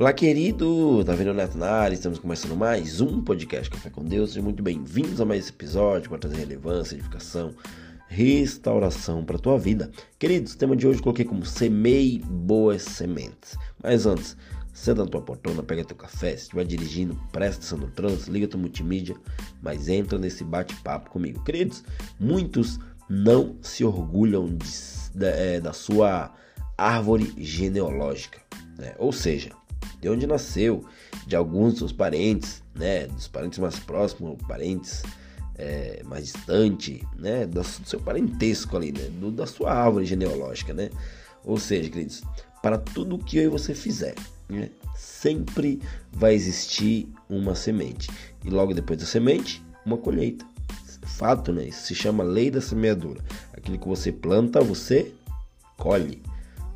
Olá, querido! Tá o Neto na área? Estamos começando mais um podcast Café com Deus. Sejam muito bem-vindos a mais esse episódio para trazer relevância, edificação, restauração para a tua vida. Queridos, o tema de hoje eu coloquei como Semei Boas Sementes. Mas antes, senta na tua portona, pega teu café, se estiver dirigindo, presta atenção no trânsito, liga tua multimídia, mas entra nesse bate-papo comigo. Queridos, muitos não se orgulham de, de, é, da sua árvore genealógica, né? ou seja, de onde nasceu, de alguns dos parentes, né, dos parentes mais próximos, parentes é, mais distantes, né, do seu parentesco ali, né, do, da sua árvore genealógica, né? Ou seja, queridos, para tudo que eu e você fizer, né, sempre vai existir uma semente e logo depois da semente, uma colheita. Fato, né? Isso se chama lei da semeadura. Aquilo que você planta, você colhe.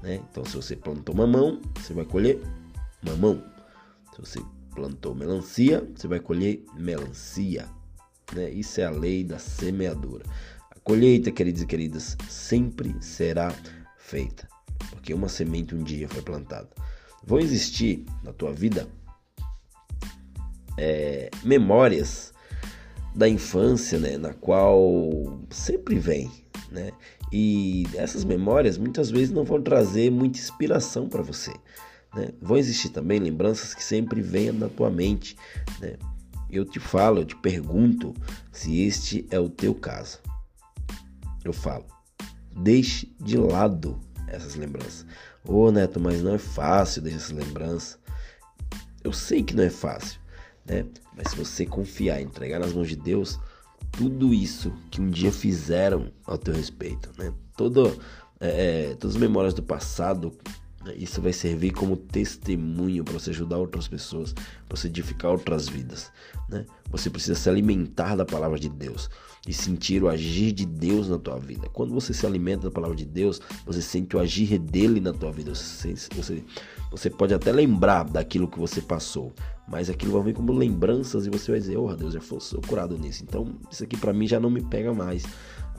Né? Então, se você plantou mamão, você vai colher mamão. Se você plantou melancia, você vai colher melancia. Né? Isso é a lei da semeadura. A colheita, queridos e queridas, sempre será feita, porque uma semente um dia foi plantada. Vão existir na tua vida é, memórias da infância, né, na qual sempre vem, né? E essas memórias muitas vezes não vão trazer muita inspiração para você. Né? Vão existir também lembranças que sempre venham na tua mente. Né? Eu te falo, eu te pergunto se este é o teu caso. Eu falo, deixe de lado essas lembranças. Ô oh, Neto, mas não é fácil deixar essas lembranças. Eu sei que não é fácil, né? Mas se você confiar, entregar nas mãos de Deus, tudo isso que um dia fizeram ao teu respeito, né? Todo, é, é todas as memórias do passado? Isso vai servir como testemunho para você ajudar outras pessoas, para você edificar outras vidas. Né? Você precisa se alimentar da palavra de Deus e sentir o agir de Deus na tua vida. Quando você se alimenta da palavra de Deus, você sente o agir dele na tua vida. Você, você, você pode até lembrar daquilo que você passou, mas aquilo vai vir como lembranças e você vai dizer: Oh, Deus, eu sou curado nisso. Então, isso aqui para mim já não me pega mais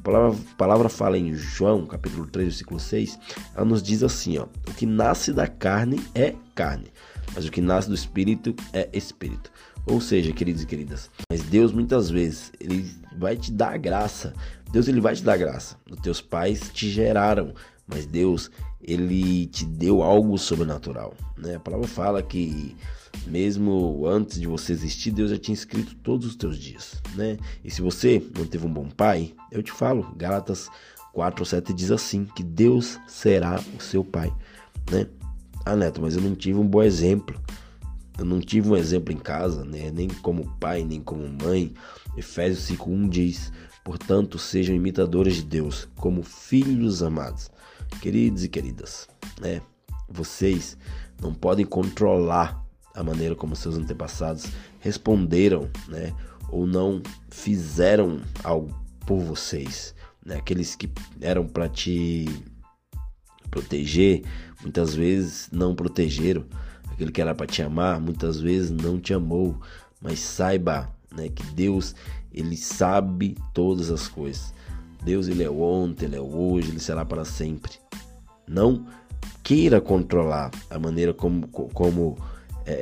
palavra, a palavra fala em João, capítulo 3, versículo 6, ela nos diz assim, ó, o que nasce da carne é carne, mas o que nasce do espírito é espírito. Ou seja, queridos e queridas, mas Deus muitas vezes ele vai te dar graça. Deus ele vai te dar graça. Os teus pais te geraram, mas Deus ele te deu algo sobrenatural, né? A palavra fala que mesmo antes de você existir, Deus já tinha escrito todos os teus dias, né? E se você não teve um bom pai, eu te falo, Gálatas 4:7 diz assim, que Deus será o seu pai, né? Ah, Neto, mas eu não tive um bom exemplo. Eu não tive um exemplo em casa, né? nem como pai, nem como mãe. Efésios 5:1 diz: "Portanto, sejam imitadores de Deus, como filhos amados". Queridos e queridas, né? Vocês não podem controlar a maneira como seus antepassados responderam, né? Ou não fizeram algo por vocês, né? Aqueles que eram para te proteger, muitas vezes não protegeram. Aquele que era para te amar, muitas vezes não te amou. Mas saiba, né, que Deus, ele sabe todas as coisas. Deus, ele é ontem, ele é hoje, ele será para sempre. Não queira controlar a maneira como, como é,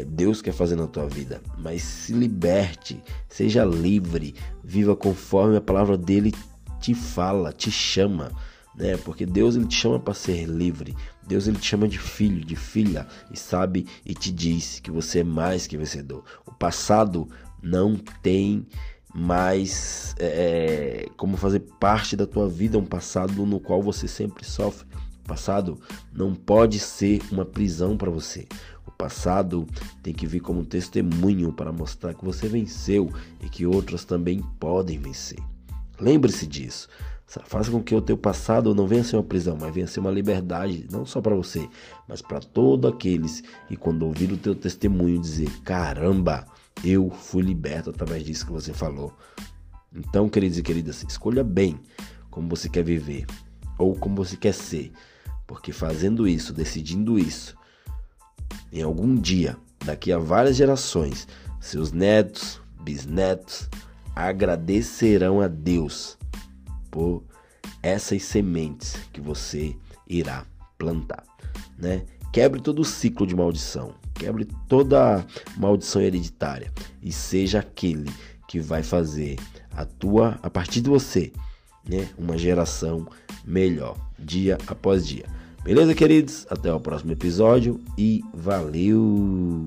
é, Deus quer fazer na tua vida, mas se liberte, seja livre, viva conforme a palavra dele te fala, te chama, né? Porque Deus ele te chama para ser livre. Deus ele te chama de filho, de filha e sabe e te diz que você é mais que vencedor. O passado não tem mais é, é como fazer parte da tua vida, um passado no qual você sempre sofre. O passado não pode ser uma prisão para você passado tem que vir como testemunho para mostrar que você venceu e que outras também podem vencer. Lembre-se disso. Faça com que o teu passado não venha ser uma prisão, mas venha ser uma liberdade, não só para você, mas para todos aqueles que quando ouvir o teu testemunho dizer, caramba, eu fui liberto através disso que você falou. Então, queridos e queridas, escolha bem como você quer viver ou como você quer ser, porque fazendo isso, decidindo isso, em algum dia, daqui a várias gerações, seus netos, bisnetos agradecerão a Deus por essas sementes que você irá plantar, né? Quebre todo o ciclo de maldição, quebre toda maldição hereditária e seja aquele que vai fazer a tua, a partir de você, né, uma geração melhor, dia após dia. Beleza, queridos? Até o próximo episódio e valeu!